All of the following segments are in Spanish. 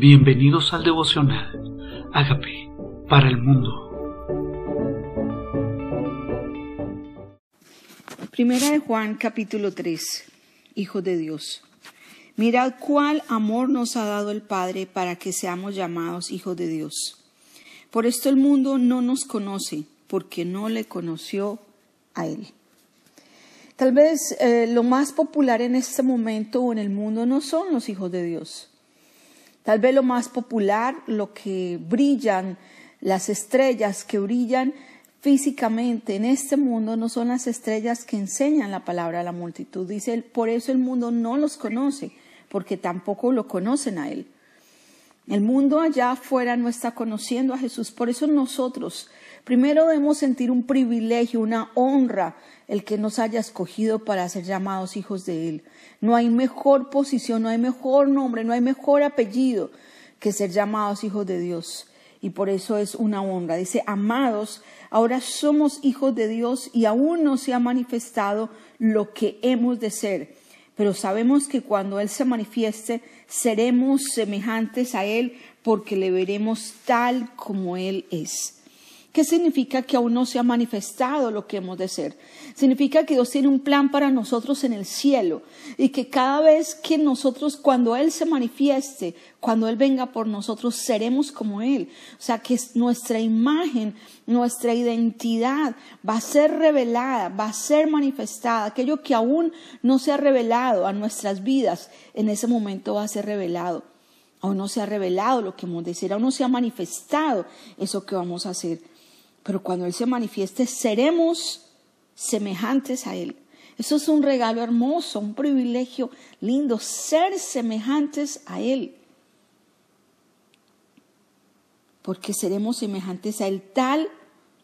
Bienvenidos al devocional. Hágame para el mundo. Primera de Juan capítulo 3. Hijo de Dios. Mirad cuál amor nos ha dado el Padre para que seamos llamados hijos de Dios. Por esto el mundo no nos conoce, porque no le conoció a Él. Tal vez eh, lo más popular en este momento o en el mundo no son los hijos de Dios. Tal vez lo más popular, lo que brillan, las estrellas que brillan físicamente en este mundo no son las estrellas que enseñan la palabra a la multitud. Dice, por eso el mundo no los conoce, porque tampoco lo conocen a Él. El mundo allá afuera no está conociendo a Jesús, por eso nosotros primero debemos sentir un privilegio, una honra, el que nos haya escogido para ser llamados hijos de Él. No hay mejor posición, no hay mejor nombre, no hay mejor apellido que ser llamados hijos de Dios. Y por eso es una honra. Dice, amados, ahora somos hijos de Dios y aún no se ha manifestado lo que hemos de ser. Pero sabemos que cuando Él se manifieste, seremos semejantes a Él porque le veremos tal como Él es. ¿Qué significa que aún no se ha manifestado lo que hemos de ser? Significa que Dios tiene un plan para nosotros en el cielo y que cada vez que nosotros, cuando Él se manifieste, cuando Él venga por nosotros, seremos como Él. O sea, que nuestra imagen, nuestra identidad va a ser revelada, va a ser manifestada. Aquello que aún no se ha revelado a nuestras vidas, en ese momento va a ser revelado. Aún no se ha revelado lo que hemos de ser, aún no se ha manifestado eso que vamos a hacer pero cuando Él se manifieste seremos semejantes a Él. Eso es un regalo hermoso, un privilegio lindo, ser semejantes a Él. Porque seremos semejantes a Él tal,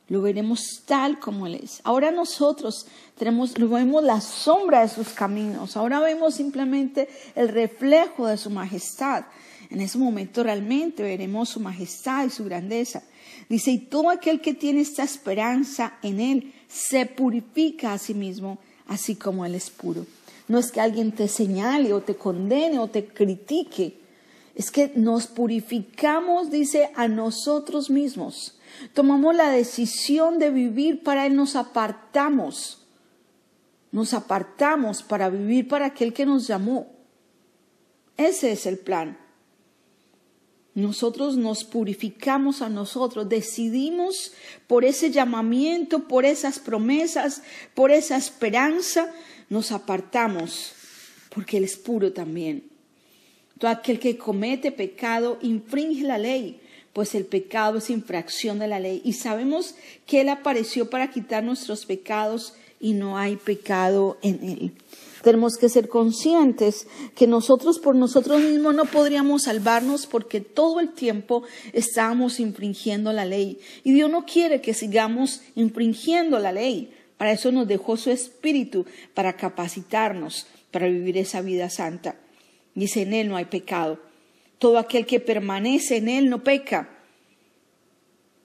lo veremos tal como Él es. Ahora nosotros tenemos, vemos la sombra de sus caminos, ahora vemos simplemente el reflejo de su majestad. En ese momento realmente veremos su majestad y su grandeza. Dice, y todo aquel que tiene esta esperanza en Él se purifica a sí mismo, así como Él es puro. No es que alguien te señale o te condene o te critique, es que nos purificamos, dice, a nosotros mismos. Tomamos la decisión de vivir para Él, nos apartamos. Nos apartamos para vivir para aquel que nos llamó. Ese es el plan. Nosotros nos purificamos a nosotros, decidimos por ese llamamiento, por esas promesas, por esa esperanza, nos apartamos, porque Él es puro también. Todo aquel que comete pecado infringe la ley, pues el pecado es infracción de la ley. Y sabemos que Él apareció para quitar nuestros pecados y no hay pecado en Él. Tenemos que ser conscientes que nosotros por nosotros mismos no podríamos salvarnos porque todo el tiempo estábamos infringiendo la ley. Y Dios no quiere que sigamos infringiendo la ley. Para eso nos dejó su espíritu, para capacitarnos, para vivir esa vida santa. Dice, en Él no hay pecado. Todo aquel que permanece en Él no peca.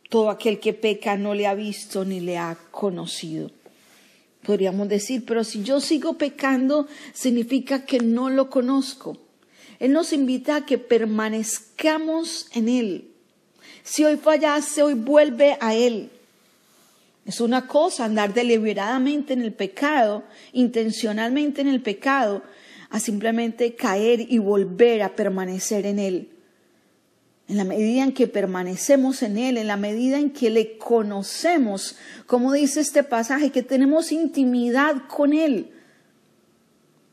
Todo aquel que peca no le ha visto ni le ha conocido podríamos decir, pero si yo sigo pecando, significa que no lo conozco. Él nos invita a que permanezcamos en Él. Si hoy fallase, hoy vuelve a Él. Es una cosa andar deliberadamente en el pecado, intencionalmente en el pecado, a simplemente caer y volver a permanecer en Él en la medida en que permanecemos en Él, en la medida en que le conocemos, como dice este pasaje, que tenemos intimidad con Él,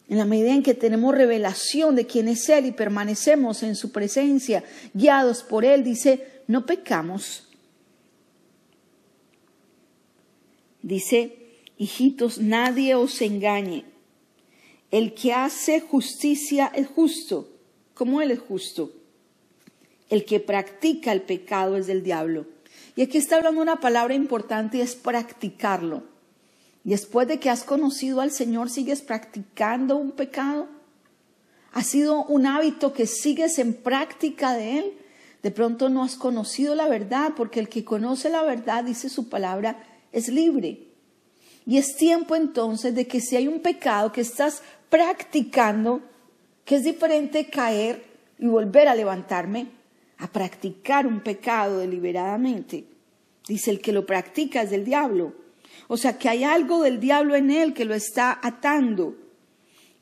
en la medida en que tenemos revelación de quién es Él y permanecemos en su presencia, guiados por Él, dice, no pecamos. Dice, hijitos, nadie os engañe. El que hace justicia es justo, como Él es justo el que practica el pecado es del diablo. Y aquí está hablando una palabra importante y es practicarlo. Después de que has conocido al Señor, ¿sigues practicando un pecado? ¿Ha sido un hábito que sigues en práctica de él? De pronto no has conocido la verdad, porque el que conoce la verdad, dice su palabra, es libre. Y es tiempo entonces de que si hay un pecado que estás practicando, que es diferente caer y volver a levantarme a practicar un pecado deliberadamente. Dice el que lo practica es del diablo. O sea que hay algo del diablo en él que lo está atando,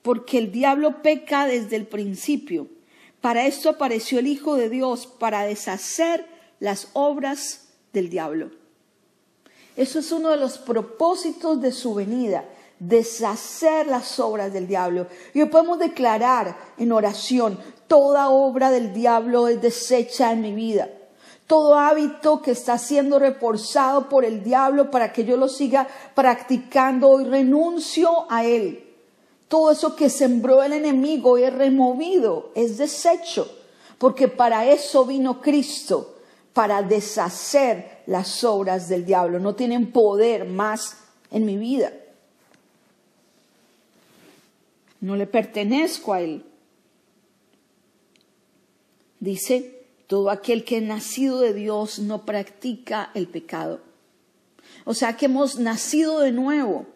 porque el diablo peca desde el principio. Para esto apareció el Hijo de Dios, para deshacer las obras del diablo. Eso es uno de los propósitos de su venida, deshacer las obras del diablo. Y hoy podemos declarar en oración, toda obra del diablo es deshecha en mi vida. Todo hábito que está siendo reforzado por el diablo para que yo lo siga practicando, hoy renuncio a él. Todo eso que sembró el enemigo es removido, es deshecho, porque para eso vino Cristo, para deshacer las obras del diablo. No tienen poder más en mi vida. No le pertenezco a él. Dice, todo aquel que nacido de Dios no practica el pecado. O sea que hemos nacido de nuevo,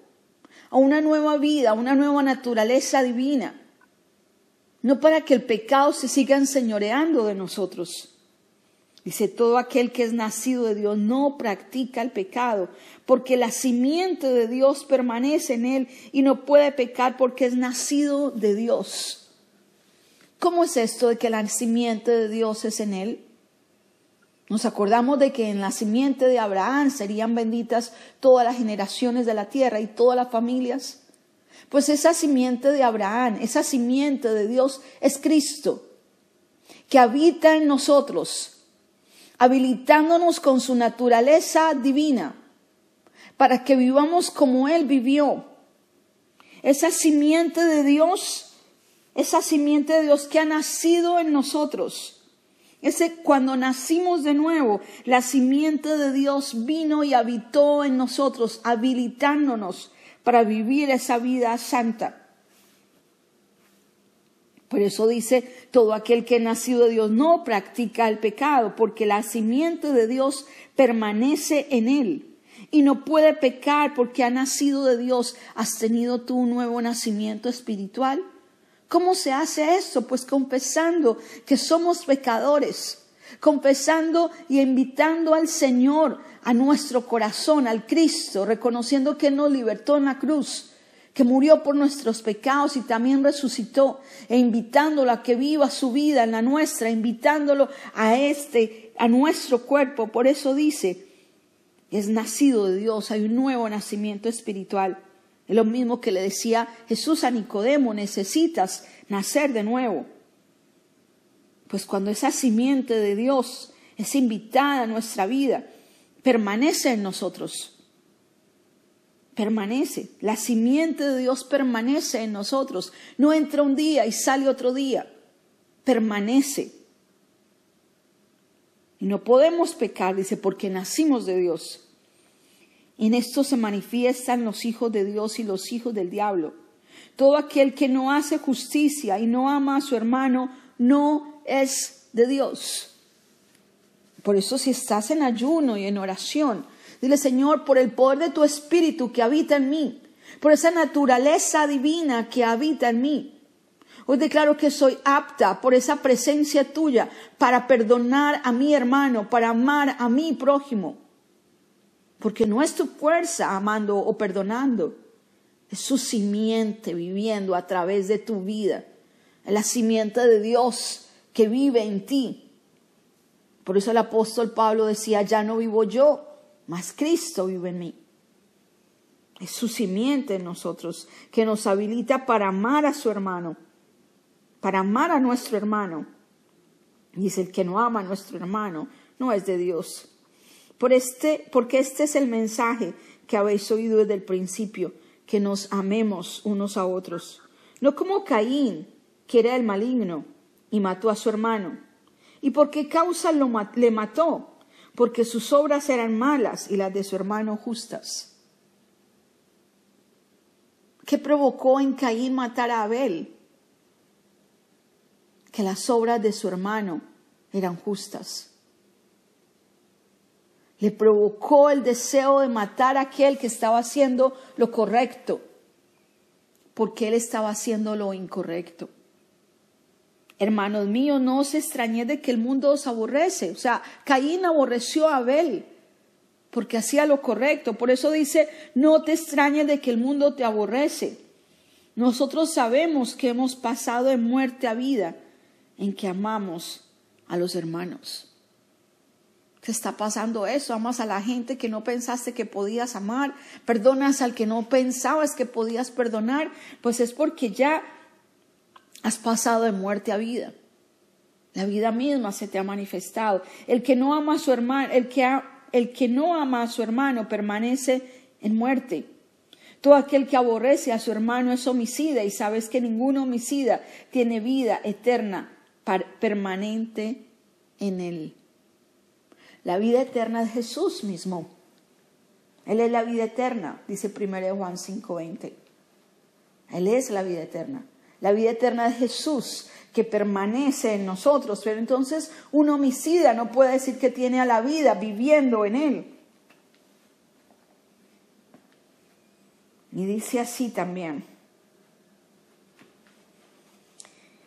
a una nueva vida, a una nueva naturaleza divina. No para que el pecado se siga enseñoreando de nosotros. Dice, todo aquel que es nacido de Dios no practica el pecado, porque la simiente de Dios permanece en él y no puede pecar porque es nacido de Dios. ¿Cómo es esto de que la simiente de Dios es en él? Nos acordamos de que en la simiente de Abraham serían benditas todas las generaciones de la tierra y todas las familias. Pues esa simiente de Abraham, esa simiente de Dios es Cristo, que habita en nosotros, habilitándonos con su naturaleza divina, para que vivamos como Él vivió. Esa simiente de Dios esa simiente de Dios que ha nacido en nosotros. Ese cuando nacimos de nuevo, la simiente de Dios vino y habitó en nosotros, habilitándonos para vivir esa vida santa. Por eso dice, todo aquel que ha nacido de Dios no practica el pecado, porque la simiente de Dios permanece en él y no puede pecar porque ha nacido de Dios. ¿Has tenido tú un nuevo nacimiento espiritual? ¿Cómo se hace eso? Pues confesando que somos pecadores, confesando y invitando al Señor a nuestro corazón, al Cristo, reconociendo que nos libertó en la cruz, que murió por nuestros pecados y también resucitó, e invitándolo a que viva su vida en la nuestra, invitándolo a este, a nuestro cuerpo. Por eso dice, es nacido de Dios, hay un nuevo nacimiento espiritual. Es lo mismo que le decía Jesús a Nicodemo, necesitas nacer de nuevo. Pues cuando esa simiente de Dios es invitada a nuestra vida, permanece en nosotros. Permanece. La simiente de Dios permanece en nosotros. No entra un día y sale otro día. Permanece. Y no podemos pecar, dice, porque nacimos de Dios. En esto se manifiestan los hijos de Dios y los hijos del diablo. Todo aquel que no hace justicia y no ama a su hermano no es de Dios. Por eso si estás en ayuno y en oración, dile Señor, por el poder de tu espíritu que habita en mí, por esa naturaleza divina que habita en mí. Hoy declaro que soy apta por esa presencia tuya para perdonar a mi hermano, para amar a mi prójimo porque no es tu fuerza amando o perdonando, es su simiente viviendo a través de tu vida, es la simiente de Dios que vive en ti. Por eso el apóstol Pablo decía, ya no vivo yo, mas Cristo vive en mí. Es su simiente en nosotros que nos habilita para amar a su hermano, para amar a nuestro hermano. Y es el que no ama a nuestro hermano, no es de Dios. Por este, porque este es el mensaje que habéis oído desde el principio, que nos amemos unos a otros. No como Caín, que era el maligno, y mató a su hermano. ¿Y por qué causa lo, le mató? Porque sus obras eran malas y las de su hermano justas. ¿Qué provocó en Caín matar a Abel? Que las obras de su hermano eran justas le provocó el deseo de matar a aquel que estaba haciendo lo correcto, porque él estaba haciendo lo incorrecto. Hermanos míos, no os extrañéis de que el mundo os aborrece. O sea, Caín aborreció a Abel porque hacía lo correcto. Por eso dice, no te extrañes de que el mundo te aborrece. Nosotros sabemos que hemos pasado de muerte a vida en que amamos a los hermanos. ¿Qué está pasando eso? Amas a la gente que no pensaste que podías amar, perdonas al que no pensabas que podías perdonar, pues es porque ya has pasado de muerte a vida. La vida misma se te ha manifestado. El que no ama a su hermano, el que, el que no ama a su hermano permanece en muerte. Todo aquel que aborrece a su hermano es homicida y sabes que ningún homicida tiene vida eterna permanente en él. La vida eterna es Jesús mismo. Él es la vida eterna, dice 1 Juan 5:20. Él es la vida eterna. La vida eterna es Jesús que permanece en nosotros. Pero entonces un homicida no puede decir que tiene a la vida viviendo en él. Y dice así también.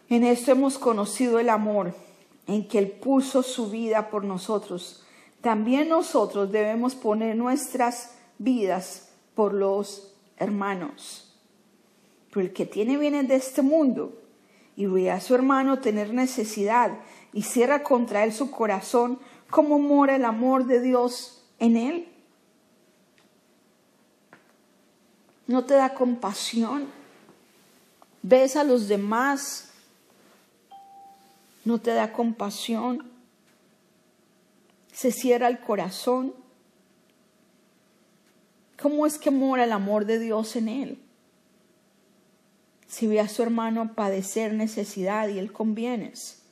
En esto hemos conocido el amor, en que Él puso su vida por nosotros. También nosotros debemos poner nuestras vidas por los hermanos. Pero el que tiene bienes de este mundo y ve a su hermano tener necesidad y cierra contra él su corazón, ¿cómo mora el amor de Dios en él? ¿No te da compasión? ¿Ves a los demás no te da compasión, se cierra el corazón. ¿Cómo es que mora el amor de Dios en él? Si ve a su hermano padecer necesidad y él convienes.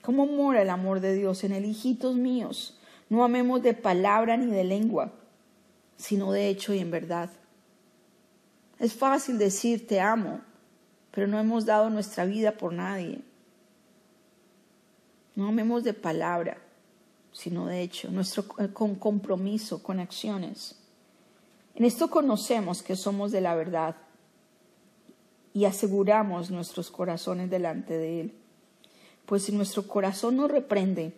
¿Cómo mora el amor de Dios en él? Hijitos míos, no amemos de palabra ni de lengua, sino de hecho y en verdad. Es fácil decir te amo, pero no hemos dado nuestra vida por nadie. No amemos de palabra, sino de hecho, nuestro eh, con compromiso, con acciones. En esto conocemos que somos de la verdad y aseguramos nuestros corazones delante de Él. Pues si nuestro corazón nos reprende,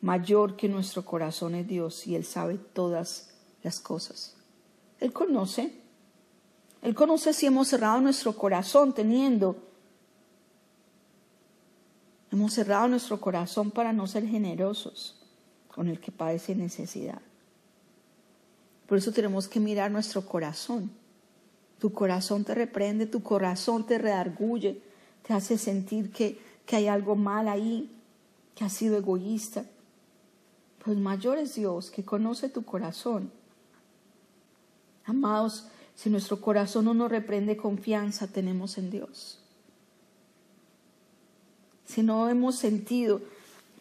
mayor que nuestro corazón es Dios y Él sabe todas las cosas. Él conoce. Él conoce si hemos cerrado nuestro corazón teniendo Hemos cerrado nuestro corazón para no ser generosos con el que padece necesidad. Por eso tenemos que mirar nuestro corazón. Tu corazón te reprende, tu corazón te redarguye, te hace sentir que, que hay algo mal ahí, que has sido egoísta. Pues mayor es Dios que conoce tu corazón. Amados, si nuestro corazón no nos reprende confianza, tenemos en Dios si no hemos sentido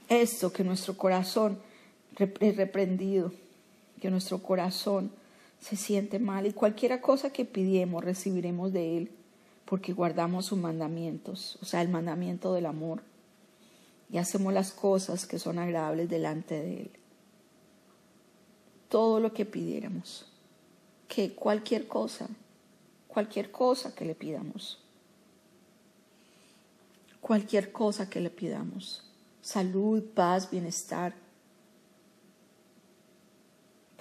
esto, que nuestro corazón es reprendido, que nuestro corazón se siente mal y cualquier cosa que pidiemos recibiremos de Él porque guardamos sus mandamientos, o sea, el mandamiento del amor y hacemos las cosas que son agradables delante de Él. Todo lo que pidiéramos, que cualquier cosa, cualquier cosa que le pidamos cualquier cosa que le pidamos. Salud, paz, bienestar.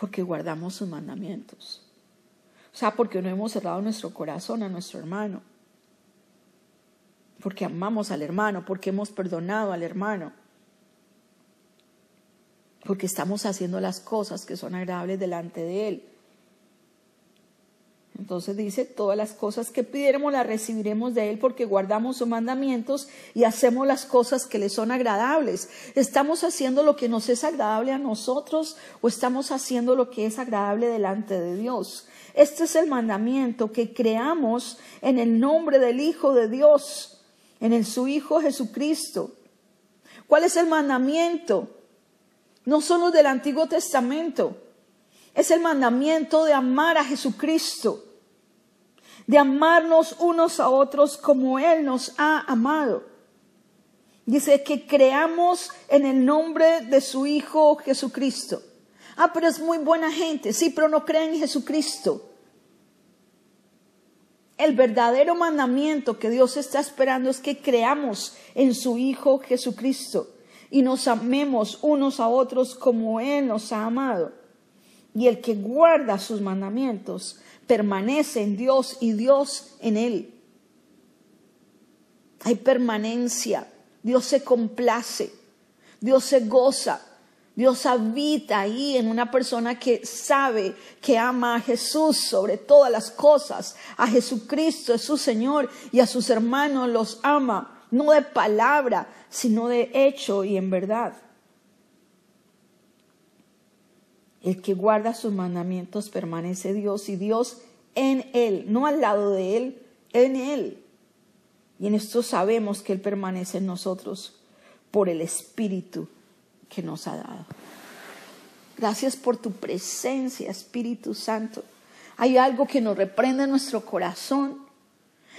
Porque guardamos sus mandamientos. O sea, porque no hemos cerrado nuestro corazón a nuestro hermano. Porque amamos al hermano, porque hemos perdonado al hermano. Porque estamos haciendo las cosas que son agradables delante de él. Entonces dice, todas las cosas que pidiéramos las recibiremos de Él porque guardamos sus mandamientos y hacemos las cosas que le son agradables. ¿Estamos haciendo lo que nos es agradable a nosotros o estamos haciendo lo que es agradable delante de Dios? Este es el mandamiento que creamos en el nombre del Hijo de Dios, en el su Hijo Jesucristo. ¿Cuál es el mandamiento? No son los del Antiguo Testamento. Es el mandamiento de amar a Jesucristo de amarnos unos a otros como Él nos ha amado. Dice que creamos en el nombre de su Hijo Jesucristo. Ah, pero es muy buena gente. Sí, pero no creen en Jesucristo. El verdadero mandamiento que Dios está esperando es que creamos en su Hijo Jesucristo y nos amemos unos a otros como Él nos ha amado. Y el que guarda sus mandamientos permanece en Dios y Dios en Él. Hay permanencia, Dios se complace, Dios se goza, Dios habita ahí en una persona que sabe que ama a Jesús sobre todas las cosas, a Jesucristo es su Señor y a sus hermanos los ama, no de palabra, sino de hecho y en verdad. El que guarda sus mandamientos permanece Dios y Dios en él, no al lado de él, en él. Y en esto sabemos que Él permanece en nosotros por el Espíritu que nos ha dado. Gracias por tu presencia, Espíritu Santo. Hay algo que nos reprende en nuestro corazón.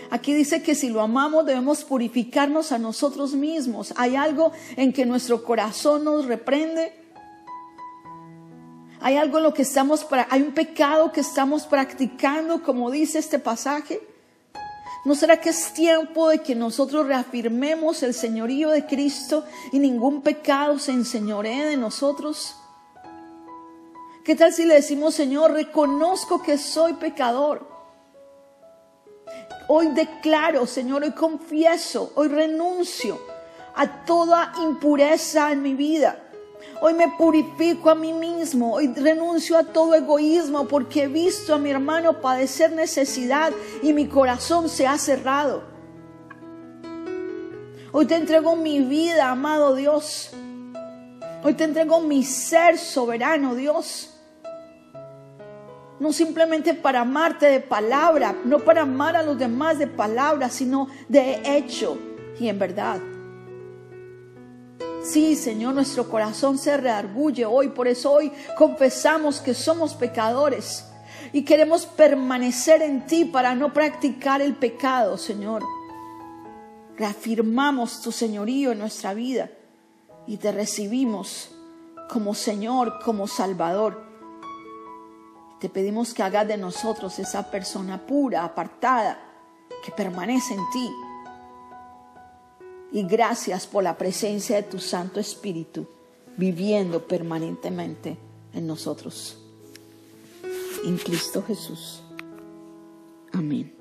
Aquí dice que si lo amamos debemos purificarnos a nosotros mismos. Hay algo en que nuestro corazón nos reprende. Hay algo en lo que estamos hay un pecado que estamos practicando, como dice este pasaje. ¿No será que es tiempo de que nosotros reafirmemos el señorío de Cristo y ningún pecado se enseñoree de nosotros? ¿Qué tal si le decimos, Señor, reconozco que soy pecador? Hoy declaro, Señor, hoy confieso, hoy renuncio a toda impureza en mi vida. Hoy me purifico a mí mismo, hoy renuncio a todo egoísmo porque he visto a mi hermano padecer necesidad y mi corazón se ha cerrado. Hoy te entrego mi vida, amado Dios. Hoy te entrego mi ser soberano, Dios. No simplemente para amarte de palabra, no para amar a los demás de palabra, sino de hecho y en verdad. Sí, Señor, nuestro corazón se reargulle hoy, por eso hoy confesamos que somos pecadores y queremos permanecer en ti para no practicar el pecado, Señor. Reafirmamos tu señorío en nuestra vida y te recibimos como Señor, como Salvador. Te pedimos que hagas de nosotros esa persona pura, apartada, que permanece en ti y gracias por la presencia de tu Santo Espíritu viviendo permanentemente en nosotros. En Cristo Jesús. Amén.